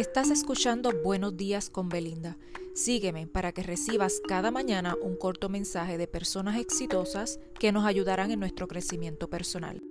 Estás escuchando Buenos días con Belinda. Sígueme para que recibas cada mañana un corto mensaje de personas exitosas que nos ayudarán en nuestro crecimiento personal.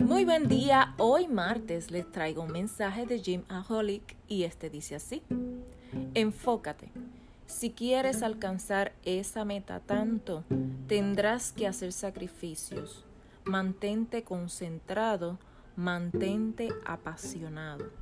Muy buen día, hoy martes les traigo un mensaje de Jim Aholic y este dice así, enfócate. Si quieres alcanzar esa meta tanto, tendrás que hacer sacrificios. Mantente concentrado, mantente apasionado.